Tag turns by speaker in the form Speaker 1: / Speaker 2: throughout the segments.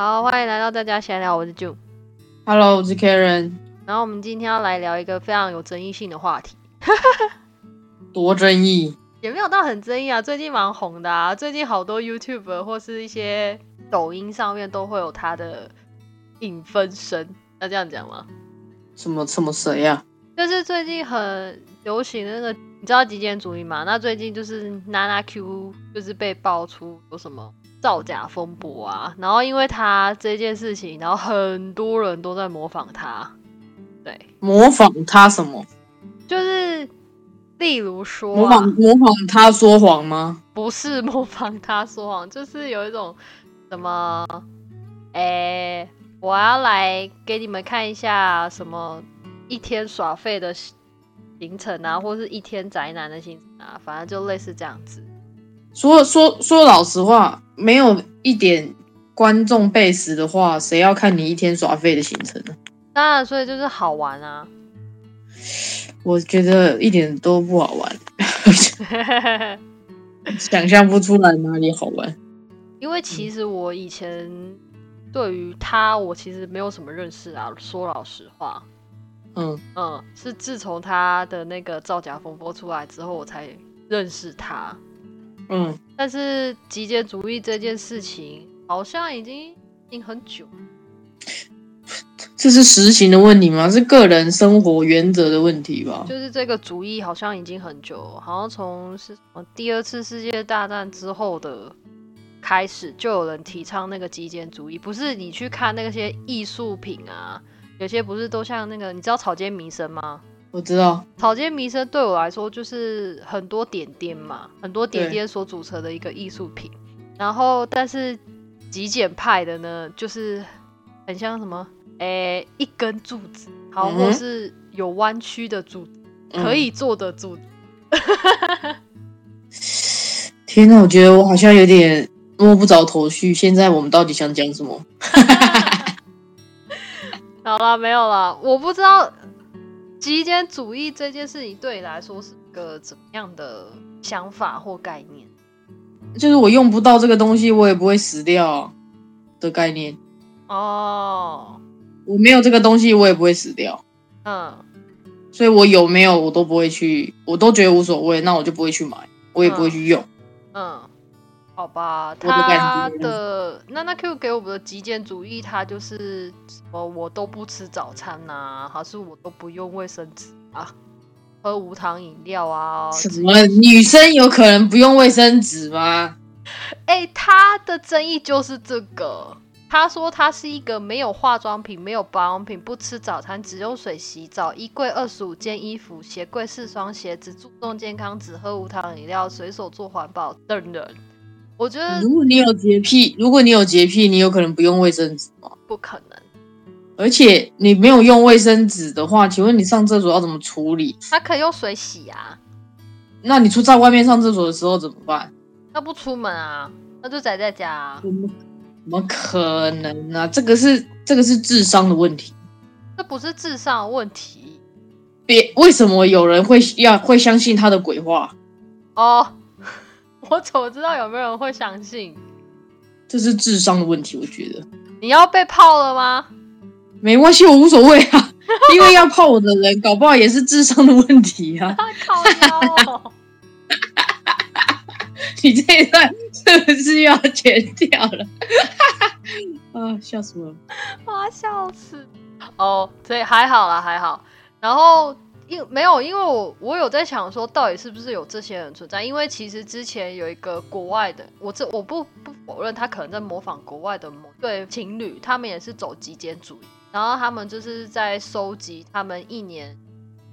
Speaker 1: 好，欢迎来到大家闲聊，我是 June。
Speaker 2: Hello，我是 Karen，
Speaker 1: 然后我们今天要来聊一个非常有争议性的话题，
Speaker 2: 多争议。
Speaker 1: 也没有到很争议啊，最近蛮红的啊，最近好多 YouTube 或是一些抖音上面都会有他的影分身，要这样讲吗？
Speaker 2: 什么什么谁呀、
Speaker 1: 就是最近很流行的那个，你知道极简主义吗？那最近就是 Nana Q 就是被爆出有什么造假风波啊，然后因为他这件事情，然后很多人都在模仿他，对，
Speaker 2: 模仿他什么？
Speaker 1: 就是例如说、
Speaker 2: 模仿
Speaker 1: 啊，
Speaker 2: 模仿他说谎吗？
Speaker 1: 不是模仿他说谎，就是有一种什么，哎、我要来给你们看一下什么一天耍废的行程啊，或是一天宅男的行程啊，反正就类似这样子。
Speaker 2: 说说说老实话，没有一点观众背时的话，谁要看你一天耍废的行程呢？
Speaker 1: 当然，所以就是好玩啊。
Speaker 2: 我觉得一点都不好玩，想象不出来哪里好玩。
Speaker 1: 因为其实我以前对于他，我其实没有什么认识啊。说老实话，
Speaker 2: 嗯，
Speaker 1: 嗯，是自从他的那个造假风波出来之后，我才认识他。
Speaker 2: 嗯，
Speaker 1: 但是极简主义这件事情，好像已经已经很久。
Speaker 2: 这是实行的问题吗？是个人生活原则的问题吧？
Speaker 1: 就是这个主义好像已经很久了，好像从是什么第二次世界大战之后的开始，就有人提倡那个极简主义。不是你去看那些艺术品啊，有些不是都像那个，你知道草间弥生吗？
Speaker 2: 我知道，
Speaker 1: 草间弥生对我来说就是很多点点嘛，很多点
Speaker 2: 对
Speaker 1: 点所组成的一个艺术品。然后，但是极简派的呢，就是很像什么，诶、一根柱子，好，
Speaker 2: 嗯
Speaker 1: 或是有弯曲的柱子，
Speaker 2: 嗯
Speaker 1: 可以坐的柱子。
Speaker 2: 天哪，我觉得我好像有点摸不着头绪。现在我们到底想讲什么？
Speaker 1: 好了，没有了，我不知道极简主义这件事情对你来说是一个怎么样的想法或概念？
Speaker 2: 就是我用不到这个东西，我也不会死掉的概念。
Speaker 1: 哦，
Speaker 2: 我没有这个东西，我也不会死掉。
Speaker 1: 嗯。
Speaker 2: 所以我有没有我都不会去，我都觉得无所谓，那我就不会去买，我也不会去用。
Speaker 1: 嗯，好吧，他的那那 Q 给我们的极简主义，他就是什么我都不吃早餐呐、还是我都不用卫生纸啊，喝无糖饮料啊，
Speaker 2: 什么女生有可能不用卫生纸吗？
Speaker 1: 哎、他的争议就是这个。他说他是一个没有化妆品、没有保养品、不吃早餐、只用水洗澡、衣柜二十五件衣服、鞋柜四双鞋子、注重健康、只喝无糖饮料、随手做环保的人。我觉得
Speaker 2: 如果你有洁癖，如果你有洁癖，你有可能不用卫生纸吗？
Speaker 1: 不可能。
Speaker 2: 而且你没有用卫生纸的话，请问你上厕所要怎么处理？
Speaker 1: 他可以用水洗啊，
Speaker 2: 那你出在外面上厕所的时候怎么办？
Speaker 1: 那不出门啊，那就宅在家、啊。
Speaker 2: 怎么怎么可能呢、这个是这个是智商的问题。
Speaker 1: 这不是智商的问题
Speaker 2: 别为什么有人会要会相信他的鬼话？
Speaker 1: 哦。我怎么知道有没有人会相信？
Speaker 2: 这是智商的问题，我觉得
Speaker 1: 你要被泡了吗？
Speaker 2: 没关系，我无所谓啊，因为要泡我的人，搞不好也是智商的问题啊。
Speaker 1: 靠腰哦。
Speaker 2: 你这一段是不是要剪掉了？啊，笑死我了！
Speaker 1: 我要笑死。哦，所以还好啦，还好。然后因没有，因为我我有在想说，到底是不是有这些人存在？因为其实之前有一个国外的，我这我不不否认他可能在模仿国外的某对情侣，他们也是走极简主义，然后他们就是在收集他们一年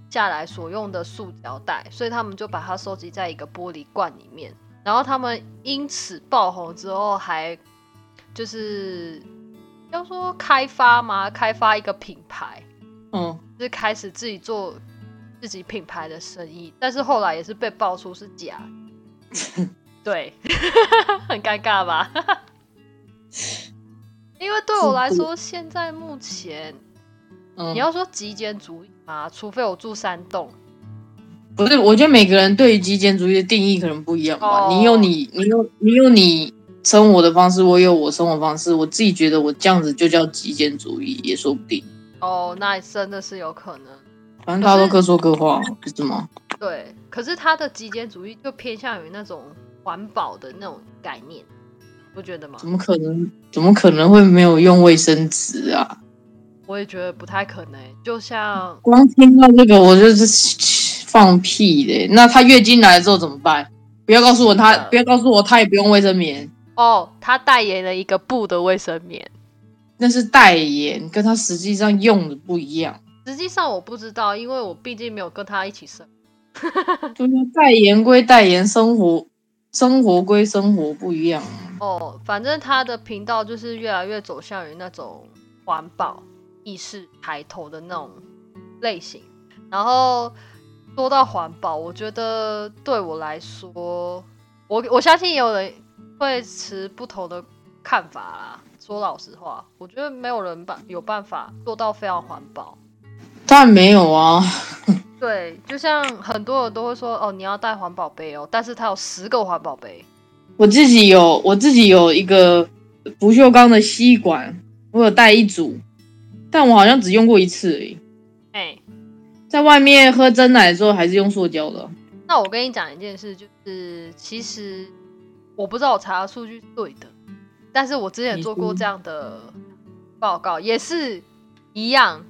Speaker 1: 下来所用的塑胶袋，所以他们就把它收集在一个玻璃罐里面。然后他们因此爆红之后，还就是要说开发吗？开发一个品牌，
Speaker 2: 嗯，
Speaker 1: 就是开始自己做自己品牌的生意，但是后来也是被爆出是假，对，很尴尬吧？因为对我来说，现在目前
Speaker 2: 嗯
Speaker 1: 你要说极简主义嘛，除非我住山洞，
Speaker 2: 不是，我觉得每个人对于极简主义的定义可能不一样吧。
Speaker 1: 哦
Speaker 2: 你有你，你有你有你生活的方式，我有我生活方式，我自己觉得我这样子就叫极简主义，也说不定。
Speaker 1: 哦，那真的是有可能。
Speaker 2: 反正大家都各说各话，不是吗？
Speaker 1: 对，可是他的极简主义就偏向于那种环保的那种概念，不觉得吗？
Speaker 2: 怎么可能？怎么可能会没有用卫生纸啊？
Speaker 1: 我也觉得不太可能。就像
Speaker 2: 光听到这个，我就是放屁的。那他月经来了之后怎么办？不要告诉我他，不要告诉我他也不用卫生棉。
Speaker 1: 哦，他代言了一个布的卫生棉，
Speaker 2: 那是代言，跟他实际上用的不一样。
Speaker 1: 实际上我不知道，因为我毕竟没有跟他一起生。
Speaker 2: 就是代言归代言，生活生活归生活不一样。
Speaker 1: 哦，反正他的频道就是越来越走向于那种环保意识抬头的那种类型。然后说到环保，我觉得对我来说，我我相信也有人会持不同的看法啦。说老实话，我觉得没有人办有办法做到非常环保。
Speaker 2: 当然没有啊。
Speaker 1: 对，就像很多人都会说，哦，你要带环保杯哦，但是它有十个环保杯。
Speaker 2: 我自己有，我自己有一个不锈钢的吸管，我有带一组，但我好像只用过一次而已。
Speaker 1: 哎，
Speaker 2: 在外面喝真奶的时候还是用塑胶的。
Speaker 1: 那我跟你讲一件事，就是其实我不知道我查的数据对的，但是我之前做过这样的报告，也是一样。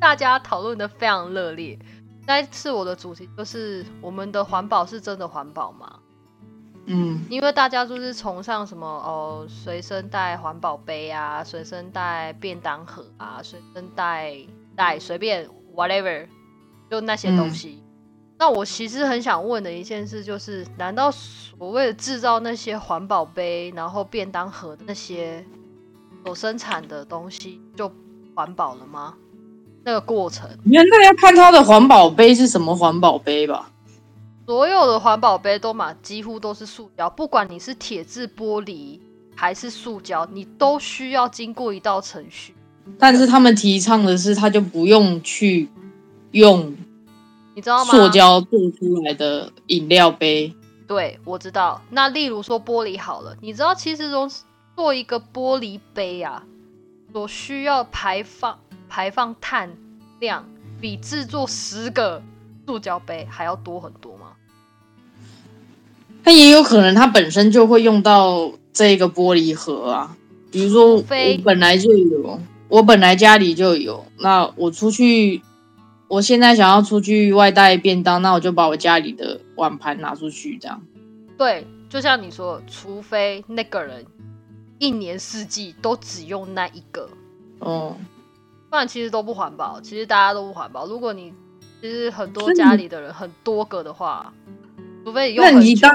Speaker 1: 大家讨论的非常热烈。那一次我的主题就是我们的环保是真的环保吗？
Speaker 2: 嗯，
Speaker 1: 因为大家就是崇尚什么哦，随身带环保杯啊，随身带便当盒啊，随身带带随便 whatever，就那些东西。那我其实很想问的一件事就是，难道所谓的制造那些环保杯，然后便当盒那些所生产的东西就环保了吗？那个过程，
Speaker 2: 你看大家看它的环保杯是什么环保杯吧？
Speaker 1: 所有的环保杯都嘛，几乎都是塑胶，不管你是铁质、玻璃还是塑胶，你都需要经过一道程序。
Speaker 2: 但是他们提倡的是，他就不用去用，
Speaker 1: 你知道吗？
Speaker 2: 塑胶做出来的饮料杯。
Speaker 1: 对，我知道。那例如说玻璃好了，你知道其实从做一个玻璃杯啊，所需要排放。排放碳量比制作十个塑胶杯还要多很多吗？
Speaker 2: 它也有可能，它本身就会用到这个玻璃盒啊。比如说，我本来就有，我本来家里就有。那我出去，我现在想要出去外带便当，那我就把我家里的碗盘拿出去，这样。
Speaker 1: 对，就像你说，除非那个人一年四季都只用那一个。
Speaker 2: 哦。
Speaker 1: 不然其实都不环保，其实大家都不环保。如果你其实很多家里的人很多个的话，除非你用很久。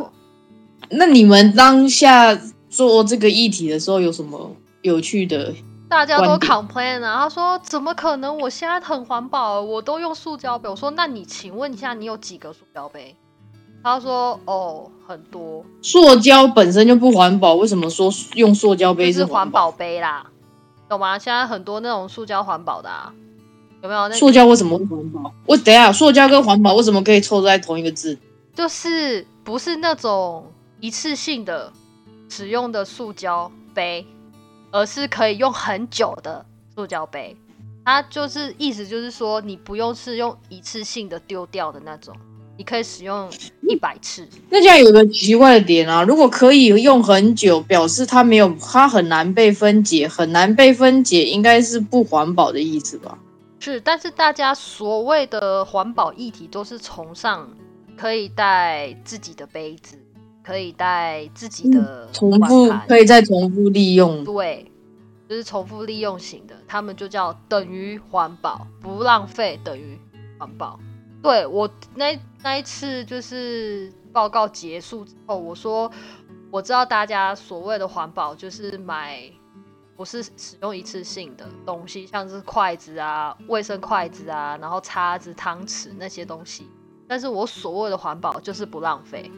Speaker 2: 那你们当下做这个议题的时候有什么有趣的？
Speaker 1: 大家都 complain 啊，他说怎么可能？我现在很环保，我都用塑胶杯。我说那你请问一下，你有几个塑胶杯？他说哦，很多。
Speaker 2: 塑胶本身就不环保，为什么说用塑胶杯
Speaker 1: 是
Speaker 2: 环
Speaker 1: 保杯啦？懂吗？现在很多那种塑胶环保的，啊，有没有？
Speaker 2: 塑胶为什么会环保？我等下，塑胶跟环保为什么可以凑在同一个字？
Speaker 1: 就是不是那种一次性的使用的塑胶杯，而是可以用很久的塑胶杯。它就是意思就是说，你不用是用一次性的丢掉的那种。你可以使用一百次。
Speaker 2: 那这样有个奇怪的点啊，如果可以用很久，表示它没有，它很难被分解，很难被分解，应该是不环保的意思吧？
Speaker 1: 是，但是大家所谓的环保议题都是崇尚可以带自己的杯子，可以带自己的
Speaker 2: 重复，可以再重复利用。
Speaker 1: 对，就是重复利用型的，他们就叫等于环保，不浪费等于环保。对我那那一次就是报告结束之后，我说我知道大家所谓的环保就是买不是使用一次性的东西，像是筷子啊、卫生筷子啊，然后叉子、汤匙那些东西。但是我所谓的环保就是不浪费，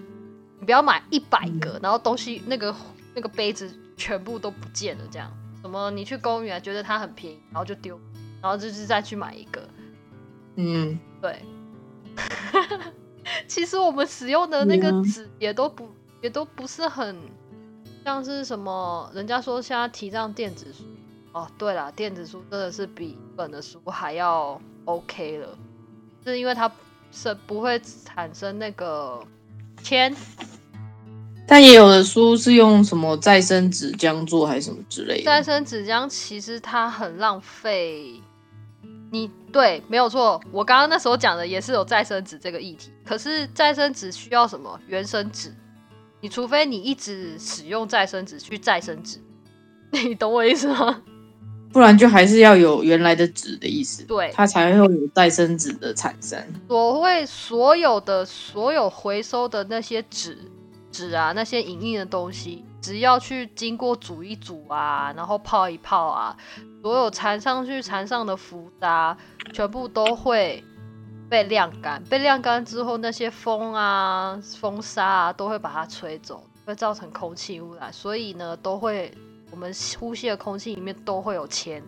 Speaker 1: 你不要买一百个，然后东西那个那个杯子全部都不见了，这样。什么你去公园觉得它很便宜，然后就丢，然后就是再去买一个，
Speaker 2: 嗯，
Speaker 1: 对。其实我们使用的那个纸也都不也都不是很像是什么，人家说现在提倡电子书，哦，对了，电子书真的是比本的书还要 OK 了，是因为它是不会产生那个铅。
Speaker 2: 但也有的书是用什么再生纸浆做，还是什么之类的。
Speaker 1: 再生纸浆其实它很浪费。你对，没有错。我刚刚那时候讲的也是有再生纸这个议题。可是再生纸需要什么？原生纸。你除非你一直使用再生纸去再生纸，你懂我意思吗？
Speaker 2: 不然就还是要有原来的纸的意思。
Speaker 1: 对，
Speaker 2: 它才会有再生纸的产生。
Speaker 1: 所谓所有的所有回收的那些纸。纸啊，那些隐印的东西，只要去经过煮一煮啊，然后泡一泡啊，所有缠上去缠上的浮渣，全部都会被晾干。被晾干之后，那些风啊、风沙啊，都会把它吹走，会造成空气污染。所以呢，都会我们呼吸的空气里面都会有铅。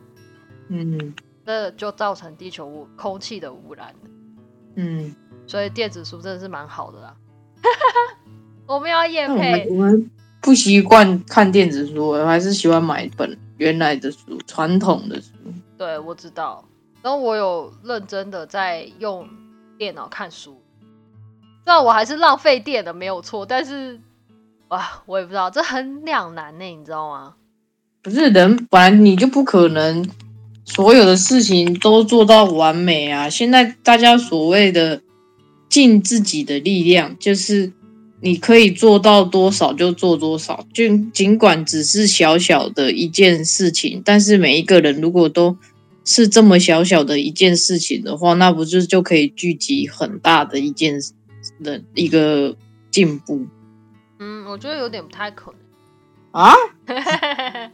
Speaker 2: 嗯，
Speaker 1: 这就造成地球污空气的污染。
Speaker 2: 嗯，
Speaker 1: 所以电子书真的是蛮好的啦。我们要验
Speaker 2: 配。我们不习惯看电子书，我还是喜欢买本原来的书，传统的书。
Speaker 1: 对，我知道。然后我有认真的在用电脑看书，虽然我还是浪费电的，没有错。但是，哇，我也不知道，这很两难呢，你知道吗？
Speaker 2: 不是人，本来你就不可能所有的事情都做到完美啊。现在大家所谓的尽自己的力量，就是。你可以做到多少就做多少，就尽管只是小小的一件事情，但是每一个人如果都是这么小小的一件事情的话，那不就就可以聚集很大的一件的一个进步？
Speaker 1: 嗯，我觉得有点不太可能
Speaker 2: 啊。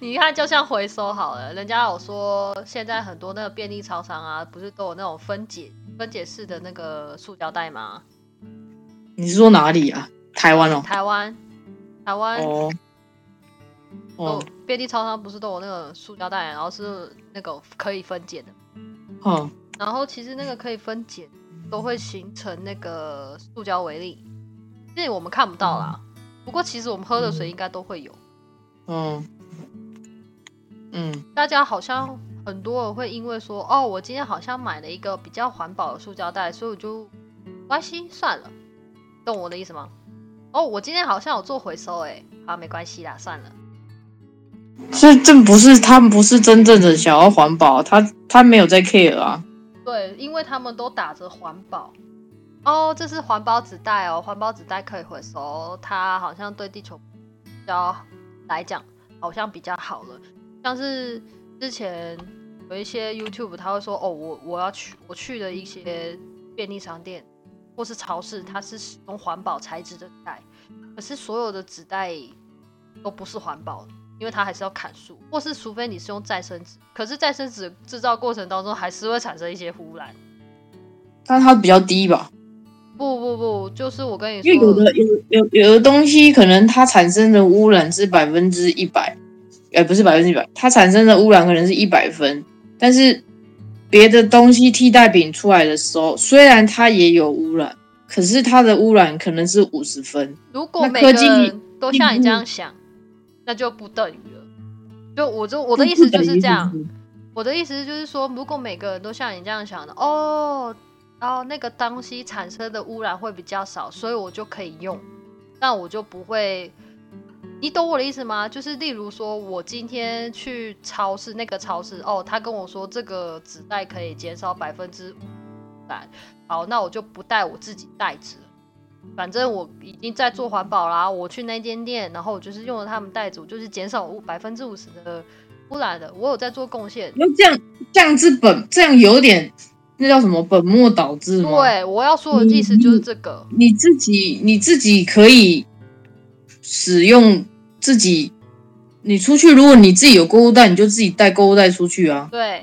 Speaker 1: 你看，就像回收好了，人家有说现在很多那个便利超商啊，不是都有那种分解分解式的那个塑胶袋吗？
Speaker 2: 你是说哪里啊？台湾哦。
Speaker 1: 台湾，台湾
Speaker 2: 哦。哦，
Speaker 1: 便利超商不是都有那个塑胶袋，然后是那个可以分解的。
Speaker 2: 哦。
Speaker 1: 然后其实那个可以分解，都会形成那个塑胶微粒，这我们看不到啦。不过其实我们喝的水应该都会有。
Speaker 2: 嗯。嗯。
Speaker 1: 大家好像很多人会因为说，哦，我今天好像买了一个比较环保的塑胶袋，所以我就关系算了。懂我的意思吗？哦，我今天好像有做回收，哎，好，没关系啦，算了。
Speaker 2: 这这不是他们不是真正的想要环保，他他没有在 care 啊。
Speaker 1: 对，因为他们都打着环保。哦，这是环保纸袋哦，环保纸袋可以回收，它好像对地球比较来讲好像比较好了。像是之前有一些 YouTube 他会说，哦，我我要去我去的一些便利商店。或是超市，它是使用环保材质的袋，可是所有的纸袋都不是环保的，因为它还是要砍树，或是除非你是用再生纸，可是再生纸制造过程当中还是会产生一些污染。
Speaker 2: 但它比较低吧？
Speaker 1: 不不不，就是我跟你说，
Speaker 2: 因为有的有有有的东西可能它产生的污染是百分之一百，哎，不是百分之一百，它产生的污染可能是一百分，但是。别的东西替代品出来的时候，虽然它也有污染，可是它的污染可能是五十分。
Speaker 1: 如果每个人都像你这样想，那就不等于了。就我就我的意思就是这样，我的意思就是说，如果每个人都像你这样想的，哦，然后那个东西产生的污染会比较少，所以我就可以用，那我就不会。你懂我的意思吗？就是例如说，我今天去超市，那个超市哦，他跟我说这个纸袋可以减少百分之五袋，好，那我就不带我自己袋子。反正我已经在做环保啦，我去那间店，然后我就是用了他们袋子，我就是减少百分之五十的污染的，我有在做贡献。
Speaker 2: 那这样这样子本这样有点那叫什么本末倒置吗？
Speaker 1: 对，我要说的意思就是这个，
Speaker 2: 你自己你自己可以使用。自己，你出去，如果你自己有购物袋，你就自己带购物袋出去啊。
Speaker 1: 对。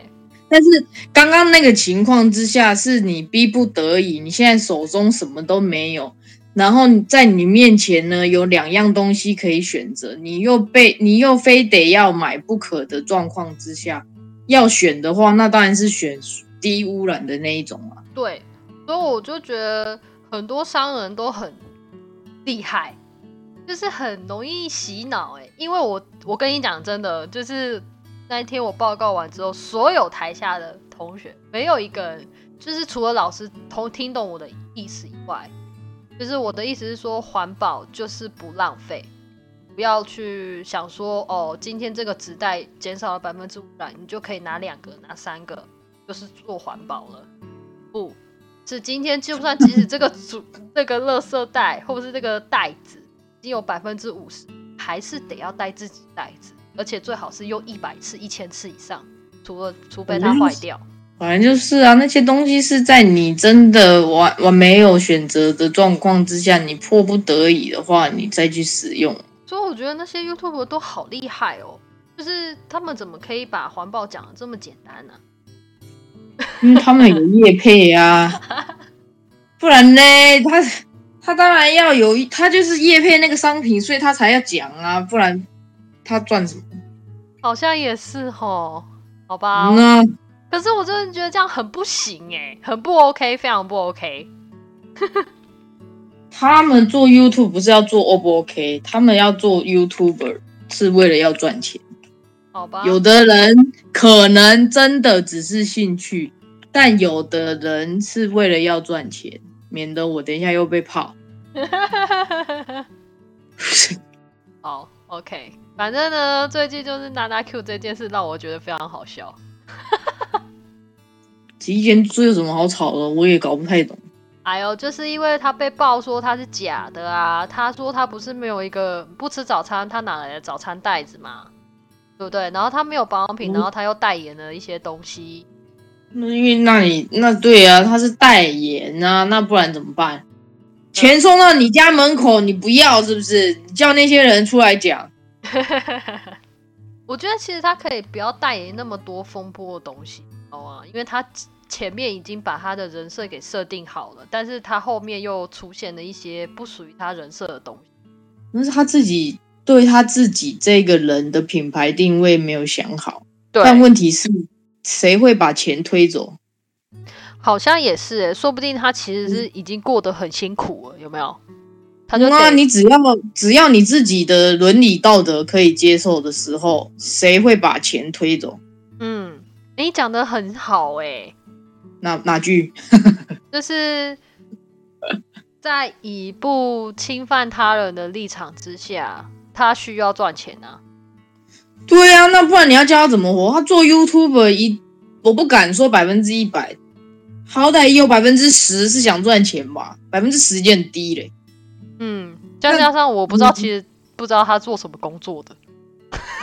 Speaker 2: 但是刚刚那个情况之下，是你逼不得已，你现在手中什么都没有，然后在你面前呢有两样东西可以选择，你又被你又非得要买不可的状况之下，要选的话，那当然是选低污染的那一种啊。
Speaker 1: 对，所以我就觉得很多商人都很厉害。就是很容易洗脑哎，因为我我跟你讲真的，就是那一天我报告完之后，所有台下的同学没有一个人，就是除了老师同听懂我的意思以外，就是我的意思是说，环保就是不浪费，不要去想说哦，今天这个纸袋减少了百分之五染，你就可以拿两个拿三个，就是做环保了，不是今天就算即使这个主这个垃圾袋或者是这个袋子。已经有百分之五十，还是得要带自己袋子，而且最好是用一百次、一千次以上，除了除非它坏掉。
Speaker 2: 反正就是啊，那些东西是在你真的完完没有选择的状况之下，你迫不得已的话，你再去使用。
Speaker 1: 所以我觉得那些 YouTube 都好厉害哦，就是他们怎么可以把环保讲的这么简单呢？
Speaker 2: 因为他们有业配啊，不然呢，他。他当然要有，他就是叶配那个商品，所以他才要讲啊，不然他赚什么？
Speaker 1: 好像也是吼，好吧。嗯可是我真的觉得这样很不行哎，很不 OK，非常不 OK。
Speaker 2: 他们做 YouTube 不是要做 O 不 OK，他们要做 YouTuber 是为了要赚钱。
Speaker 1: 好吧。
Speaker 2: 有的人可能真的只是兴趣，但有的人是为了要赚钱。免得我等一下又被泡。
Speaker 1: 好，OK，反正呢，最近就是娜娜 Q 这件事让我觉得非常好笑。
Speaker 2: 极简这有什么好吵的？我也搞不太懂。
Speaker 1: 哎呦，就是因为他被爆说他是假的啊！他说他不是没有一个不吃早餐，他哪来的早餐袋子嘛？对不对？然后他没有保养品，然后他又代言了一些东西。
Speaker 2: 那因为那你那对啊，他是代言啊，那不然怎么办？钱送到你家门口，你不要是不是？你叫那些人出来讲。
Speaker 1: 我觉得其实他可以不要代言那么多风波的东西，好啊，因为他前面已经把他的人设给设定好了，但是他后面又出现了一些不属于他人设的东西。
Speaker 2: 那是他自己对他自己这个人的品牌定位没有想好，但问题是。谁会把钱推走？
Speaker 1: 好像也是诶，说不定他其实是已经过得很辛苦了，有没有？他就
Speaker 2: 那你只要只要你自己的伦理道德可以接受的时候，谁会把钱推走？
Speaker 1: 嗯，你讲的很好诶。
Speaker 2: 哪哪句？
Speaker 1: 就是在以不侵犯他人的立场之下，他需要赚钱啊。
Speaker 2: 对啊，那不然你要教他怎么活？他做 YouTube 一，我不敢说百分之一百，好歹也有百分之十是想赚钱吧，百分之十已经很低嘞。
Speaker 1: 嗯，再加上我不知道，其实不知道他做什么工作的。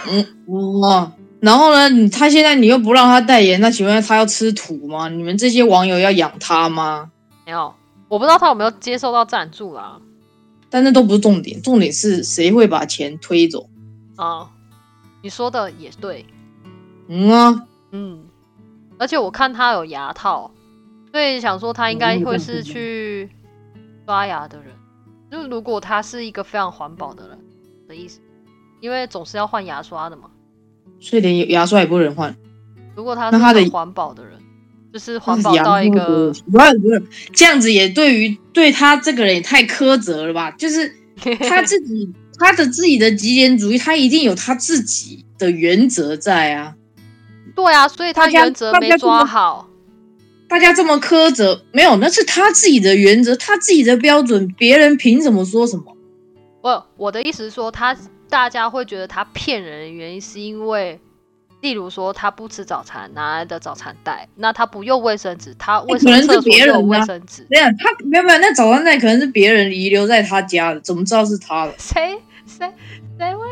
Speaker 2: 嗯哇，然后呢，你他现在你又不让他代言，那请问他要吃土吗？你们这些网友要养他吗？
Speaker 1: 没有，我不知道他有没有接受到赞助啦。
Speaker 2: 但那都不是重点，重点是谁会把钱推走
Speaker 1: 啊？你说的也对，
Speaker 2: 嗯啊，
Speaker 1: 嗯，而且我看他有牙套，所以想说他应该会是去刷牙的人。就如果他是一个非常环保的人的意思，因为总是要换牙刷的嘛，
Speaker 2: 所以连牙刷也不能换。
Speaker 1: 如果他是环保的人，就是环保到一个
Speaker 2: 不是不是这样子，也对于对他这个人也太苛责了吧？就是他 自己。他的自己的极简主义，他一定有他自己的原则在啊。
Speaker 1: 对啊，所以他原则没抓好。
Speaker 2: 大家这么苛责，没有，那是他自己的原则，他自己的标准，别人凭什么说什么？
Speaker 1: 不，我的意思是说，他大家会觉得他骗人的原因，是因为，例如说他不吃早餐，拿来的早餐袋，那他不用卫生纸，他卫生厕所有卫生纸。
Speaker 2: 没有，他没有没有，那早餐袋可能是别人遗留在他家的，怎么知道是他的？
Speaker 1: 谁？谁谁会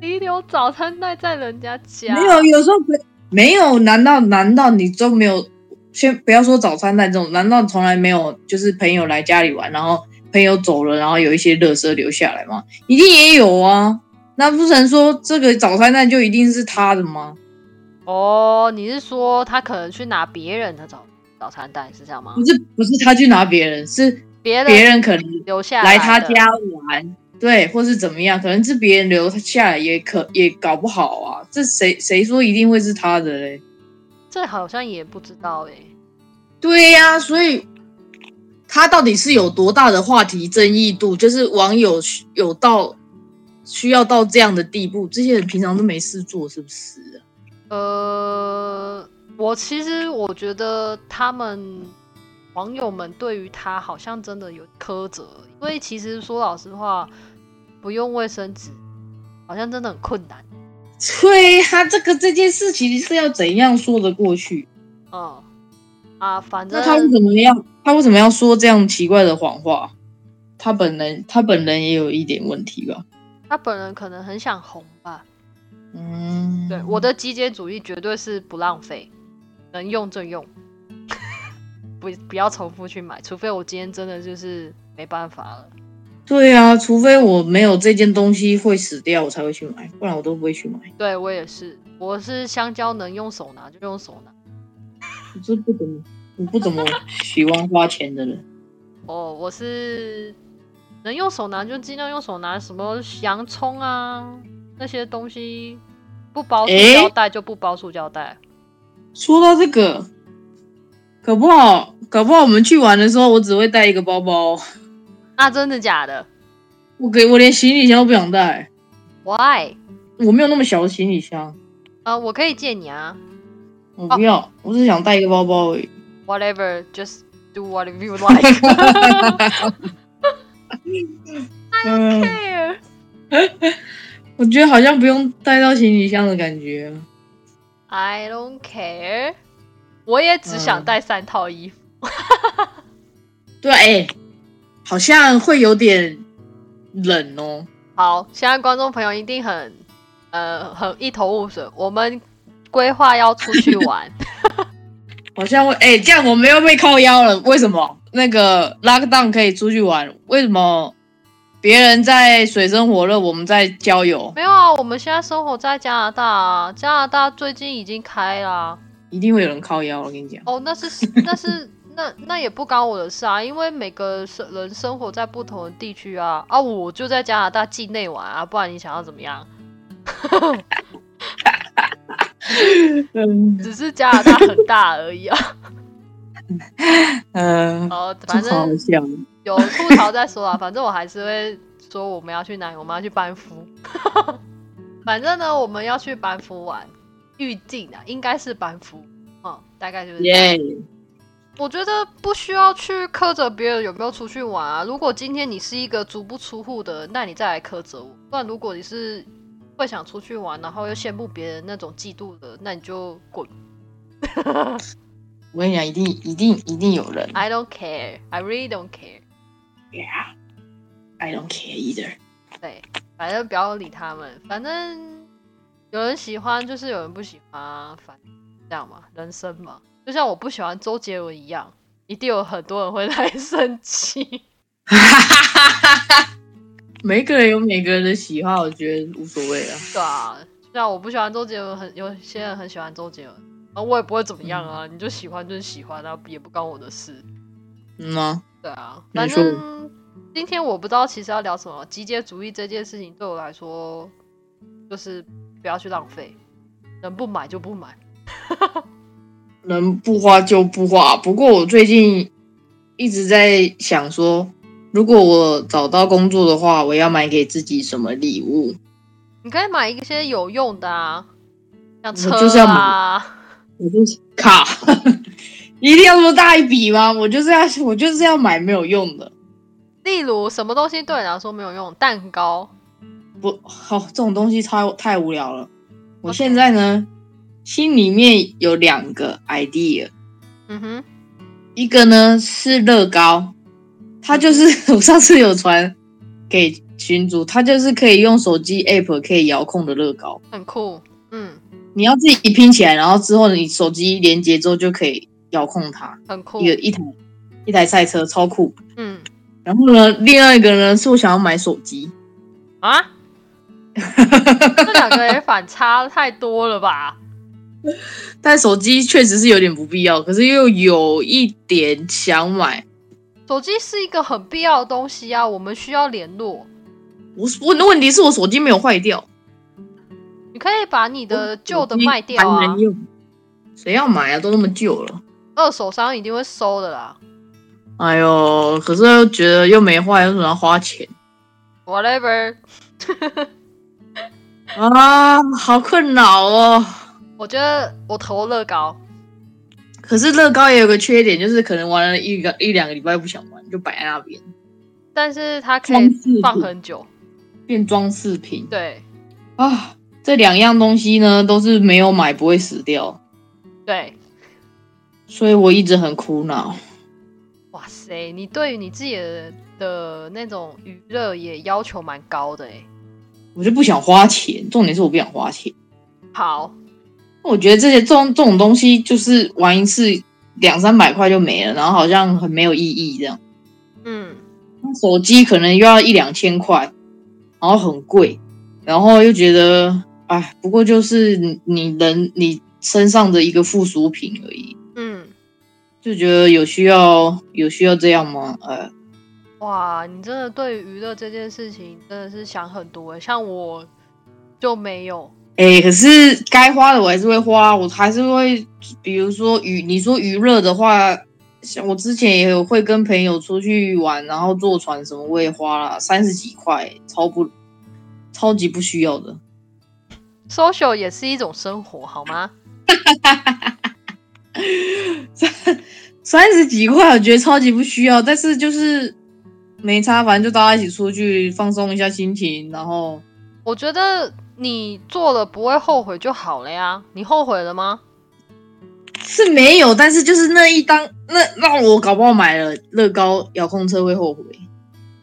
Speaker 1: 遗留早餐袋在人家家？
Speaker 2: 没有，有时候没没有。难道难道你都没有？先不要说早餐袋这种，难道从来没有？就是朋友来家里玩，然后朋友走了，然后有一些垃圾留下来吗？一定也有啊。那不成说这个早餐袋就一定是他的吗？
Speaker 1: 哦，你是说他可能去拿别人的早早餐袋是这样吗？
Speaker 2: 不是，不是他去拿别人，是
Speaker 1: 别
Speaker 2: 别人可能
Speaker 1: 留下
Speaker 2: 来他家玩。对，或是怎么样，可能是别人留下来，也可也搞不好啊。这谁谁说一定会是他的嘞？
Speaker 1: 这好像也不知道哎。
Speaker 2: 对呀，所以他到底是有多大的话题争议度？就是网友有到需要到这样的地步？这些人平常都没事做，是不是？
Speaker 1: 呃，我其实我觉得他们网友们对于他好像真的有苛责，因为其实说老实话，不用卫生纸好像真的很困难。
Speaker 2: 对他这个这件事情是要怎样说得过去？
Speaker 1: 哦啊，反正
Speaker 2: 那他为什么要他为什么要说这样奇怪的谎话？他本人他本人也有一点问题吧？
Speaker 1: 他本人可能很想红吧？
Speaker 2: 嗯，
Speaker 1: 对，我的极简主义绝对是不浪费，能用就用，不不要重复去买，除非我今天真的就是没办法了。
Speaker 2: 对啊，除非我没有这件东西会死掉，我才会去买，不然我都不会去买。
Speaker 1: 对我也是，我是香蕉能用手拿就用手拿。
Speaker 2: 我是不怎么，我不怎么喜欢花钱的人。
Speaker 1: 哦，我是能用手拿就尽量用手拿，什么洋葱啊那些东西不包塑胶袋就不包塑胶袋。
Speaker 2: 说到这个，搞不好搞不好我们去玩的时候，我只会带一个包包。
Speaker 1: 那真的假的？
Speaker 2: 我给我连行李箱都不想带。
Speaker 1: Why？
Speaker 2: 我没有那么小的行李箱。
Speaker 1: 呃，我可以借你啊。
Speaker 2: 我不要，我只想带一个包包而已。
Speaker 1: Whatever，just do whatever you like。I don't care。
Speaker 2: 我觉得好像不用带到行李箱的感觉。
Speaker 1: I don't care。我也只想带三套衣服。
Speaker 2: 对，哎，好像会有点冷哦。
Speaker 1: 好，现在观众朋友一定很呃很一头雾水。我们规划要出去玩，
Speaker 2: 好像会哎，这样我们又被靠腰了。为什么？那个 lockdown 可以出去玩，为什么别人在水深火热，我们在郊游？
Speaker 1: 没有啊，我们现在生活在加拿大啊，加拿大最近已经开啦。
Speaker 2: 一定会有人靠腰，我跟你讲。
Speaker 1: 哦，那是那是那那也不关我的事啊，因为每个生人生活在不同的地区啊啊，我就在加拿大境内玩啊，不然你想要怎么样？
Speaker 2: 嗯
Speaker 1: 只是加拿大很大而已啊。
Speaker 2: 嗯，
Speaker 1: 哦，反正。有吐槽再说啊，反正我还是会说我们要去哪里，我们要去班夫。反正呢，我们要去班夫玩，预定啊，应该是班夫，嗯，大概就是这样。
Speaker 2: 耶，
Speaker 1: 我觉得不需要去苛责别人有没有出去玩啊。如果今天你是一个足不出户的，那你再来苛责我。不然如果你是会想出去玩，然后又羡慕别人那种嫉妒的，那你就滚。
Speaker 2: 我跟你讲，一定一定一定有人。
Speaker 1: I don't care, I really don't care。
Speaker 2: Yeah, I don't care either。
Speaker 1: 对，反正不要理他们，反正有人喜欢就是有人不喜欢啊，反正这样嘛，人生嘛，就像我不喜欢周杰伦一样，一定有很多人会 来生气。
Speaker 2: 每个人有每个人的喜好，我觉得无所谓啊。
Speaker 1: 对啊，就像我不喜欢周杰伦，很有些人很喜欢周杰伦，然后我也不会怎么样啊，你就喜欢就是喜欢啊，也不关我的事。
Speaker 2: 嗯啊，
Speaker 1: 对啊，反正今天我不知道其实要聊什么，极简主义这件事情对我来说，就是不要去浪费，能不买就不买。
Speaker 2: 能不花就不花。不过我最近一直在想说，如果我找到工作的话，我要买给自己什么礼物？
Speaker 1: 你可以买一些有用的啊，像车
Speaker 2: 我就是要
Speaker 1: 啊，
Speaker 2: 我就是卡，一定要这么大一笔吗？我就是要我就是要买没有用的。
Speaker 1: 例如什么东西对你来说没有用？蛋糕。
Speaker 2: 不好，这种东西太太无聊了。我现在呢，心里面有两个 idea，
Speaker 1: 嗯哼，
Speaker 2: 一个呢是乐高，它就是 我上次有传给群主，它就是可以用手机 app 可以遥控的乐高。
Speaker 1: 很酷。嗯，
Speaker 2: 你要自己拼起来，然后之后你手机连接之后就可以遥控它，
Speaker 1: 很酷
Speaker 2: 一。个一台一台赛车，超酷。
Speaker 1: 嗯
Speaker 2: 然后呢，另外一个呢是我想要买手机，
Speaker 1: 啊，这两个也反差太多了吧？
Speaker 2: 但手机确实是有点不必要，可是又有一点想买。
Speaker 1: 手机是一个很必要的东西啊，我们需要联络。
Speaker 2: 我我的问题是我手机没有坏掉，
Speaker 1: 你可以把你的旧的卖掉啊。
Speaker 2: 谁要买啊？都那么旧了。
Speaker 1: 二手商一定会收的啦。
Speaker 2: 哎呦，可是又觉得又没坏，为什么要花钱
Speaker 1: ？Whatever，
Speaker 2: 啊，好困扰哦。
Speaker 1: 我觉得我投乐高，
Speaker 2: 可是乐高也有个缺点，就是可能玩了一个一两个礼拜不想玩，就摆在那边。
Speaker 1: 但是它可以放很久，
Speaker 2: 变装饰品。
Speaker 1: 对
Speaker 2: 啊，这两样东西呢，都是没有买不会死掉。
Speaker 1: 对，
Speaker 2: 所以我一直很苦恼。
Speaker 1: 哇塞，你对于你自己的的那种娱乐也要求蛮高的哎。
Speaker 2: 我就不想花钱，重点是我不想花钱。
Speaker 1: 好。
Speaker 2: 我觉得这些这种这种东西就是玩一次两三百块就没了，然后好像很没有意义这样。
Speaker 1: 嗯，
Speaker 2: 手机可能又要一两千块，然后很贵，然后又觉得哎，不过就是你你人你身上的一个附属品而已。
Speaker 1: 嗯，
Speaker 2: 就觉得有需要有需要这样吗？哎，
Speaker 1: 哇，你真的对娱乐这件事情真的是想很多，像我就没有。
Speaker 2: 哎，可是该花的我还是会花，我还是会，比如说娱，你说娱乐的话，像我之前也有会跟朋友出去玩，然后坐船什么，我也花了三十几块，超不，超级不需要的。
Speaker 1: social 也是一种生活，好吗？
Speaker 2: 三 三十几块，我觉得超级不需要，但是就是没差，反正就大家一起出去放松一下心情，然后
Speaker 1: 我觉得。你做了不会后悔就好了呀，你后悔了吗？
Speaker 2: 是没有，但是就是那一当那让我搞不好买了乐高遥控车会后悔。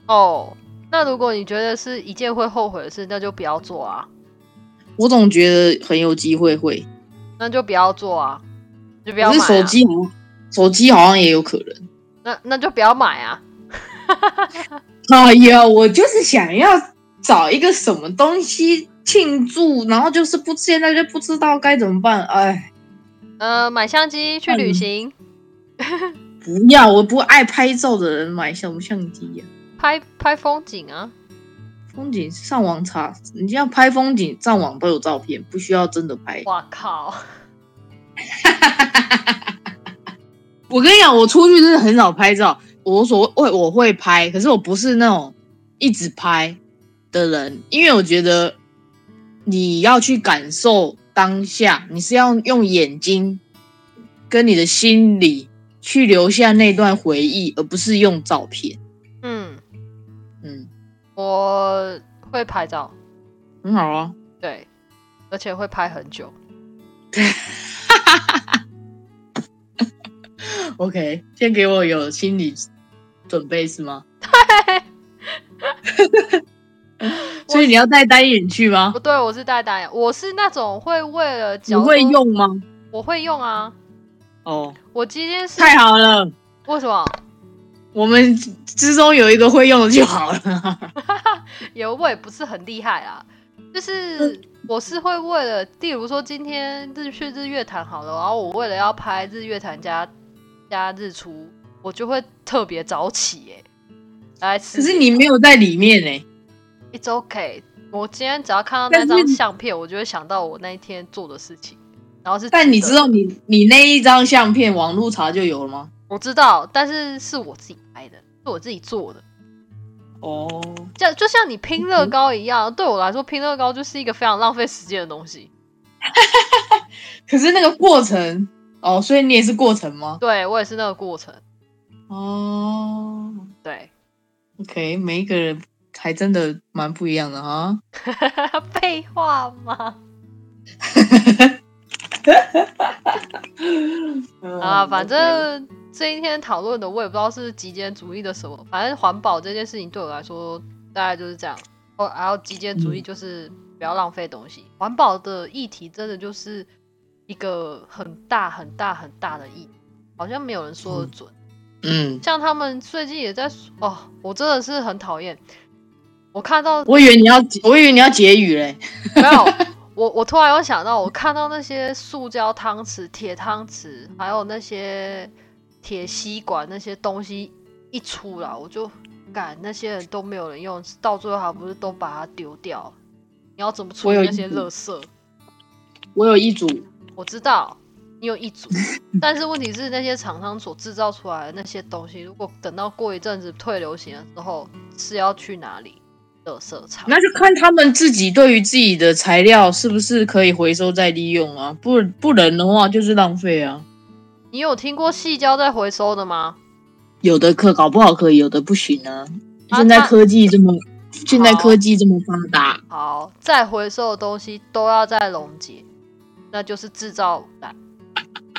Speaker 1: 哦，那如果你觉得是一件会后悔的事，那就不要做啊。
Speaker 2: 我总觉得很有机会会，
Speaker 1: 那就不要做啊，就不要买。
Speaker 2: 手机，手机好像也有可能。
Speaker 1: 那那就不要买啊。
Speaker 2: 哎呀，我就是想要找一个什么东西。庆祝，然后就是不，现在就不知道该怎么办，哎，
Speaker 1: 呃，买相机去旅行，
Speaker 2: 不要，我不爱拍照的人买什么相机呀？
Speaker 1: 拍拍风景啊，
Speaker 2: 风景上网查，你要拍风景上网都有照片，不需要真的拍。
Speaker 1: 我靠，
Speaker 2: 我跟你讲，我出去真的很少拍照，我所谓我会拍，可是我不是那种一直拍的人，因为我觉得。你要去感受当下，你是要用眼睛跟你的心里去留下那段回忆，而不是用照片。
Speaker 1: 嗯
Speaker 2: 嗯，
Speaker 1: 我会拍照，
Speaker 2: 很好啊。
Speaker 1: 对，而且会拍很久。
Speaker 2: OK，先给我有心理准备是吗？
Speaker 1: 对。
Speaker 2: 所以你要带单眼去吗？
Speaker 1: 不对，我是带单眼。我是那种会为了
Speaker 2: 你会用吗？
Speaker 1: 我会用啊。
Speaker 2: 哦，
Speaker 1: 我今天是
Speaker 2: 太好了。
Speaker 1: 为什么？
Speaker 2: 我们之中有一个会用的就好了。
Speaker 1: 有我也不是很厉害啊，就是我是会为了，例如说今天日去日月潭好了，然后我为了要拍日月潭加加日出，我就会特别早起哎。来，
Speaker 2: 可是你没有在里面哎。
Speaker 1: It's okay。我今天只要看到那张相片，我就会想到我那一天做的事情。然后是，
Speaker 2: 但你知道你你那一张相片网络查就有了吗？
Speaker 1: 我知道，但是是我自己拍的，是我自己做的。
Speaker 2: 哦，
Speaker 1: 就就像你拼乐高一样，对我来说拼乐高就是一个非常浪费时间的东西。
Speaker 2: 可是那个过程哦，所以你也是过程吗？
Speaker 1: 对我也是那个过程。
Speaker 2: 哦，
Speaker 1: 对
Speaker 2: ，OK，每一个人。还真的蛮不一样的哈，
Speaker 1: 废话吗？啊，反正这一天讨论的我也不知道是极简主义的什么，反正环保这件事情对我来说大概就是这样。哦，然后极简主义就是不要浪费东西，环保的议题真的就是一个很大很大很大的议，好像没有人说的准。
Speaker 2: 嗯，
Speaker 1: 像他们最近也在说，哦，我真的是很讨厌。我看到，
Speaker 2: 我以为你要，我以为你要结语嘞。
Speaker 1: 没有，我我突然又想到，我看到那些塑胶汤匙、铁汤匙，还有那些铁吸管那些东西一出来，我就感那些人都没有人用，到最后还不是都把它丢掉？你要怎么处理那些垃圾？
Speaker 2: 我有一组，
Speaker 1: 我知道你有一组，但是问题是那些厂商所制造出来的那些东西，如果等到过一阵子退流行的时候，是要去哪里？垃圾场。
Speaker 2: 那就看他们自己对于自己的材料是不是可以回收再利用啊？不不能的话就是浪费啊。
Speaker 1: 你有听过细胶在回收的吗？
Speaker 2: 有的可搞不好可以，有的不行啊。现在科技这么，现在科技这么发达，
Speaker 1: 好，再回收的东西都要再溶解，那就是制造奶。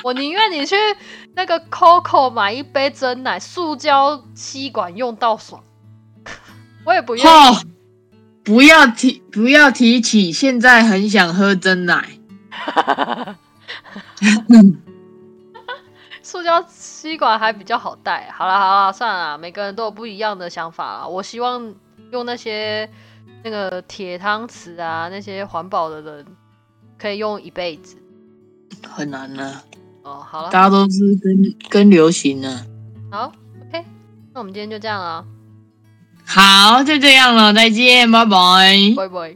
Speaker 1: 我宁愿你去那个 COCO 买一杯真奶，塑胶吸管用到爽，我也不愿意。
Speaker 2: 不要提，不要提起，现在很想喝真奶。
Speaker 1: 塑胶吸管还比较好带。好了好了，算了，每个人都有不一样的想法啦。我希望用那些那个铁汤匙啊，那些环保的人可以用一辈子。
Speaker 2: 很难呢。
Speaker 1: 哦，好了，
Speaker 2: 大家都是跟跟流行呢。
Speaker 1: 好，OK，那我们今天就这样了。
Speaker 2: 好，就这样了，再见，拜拜，
Speaker 1: 拜拜。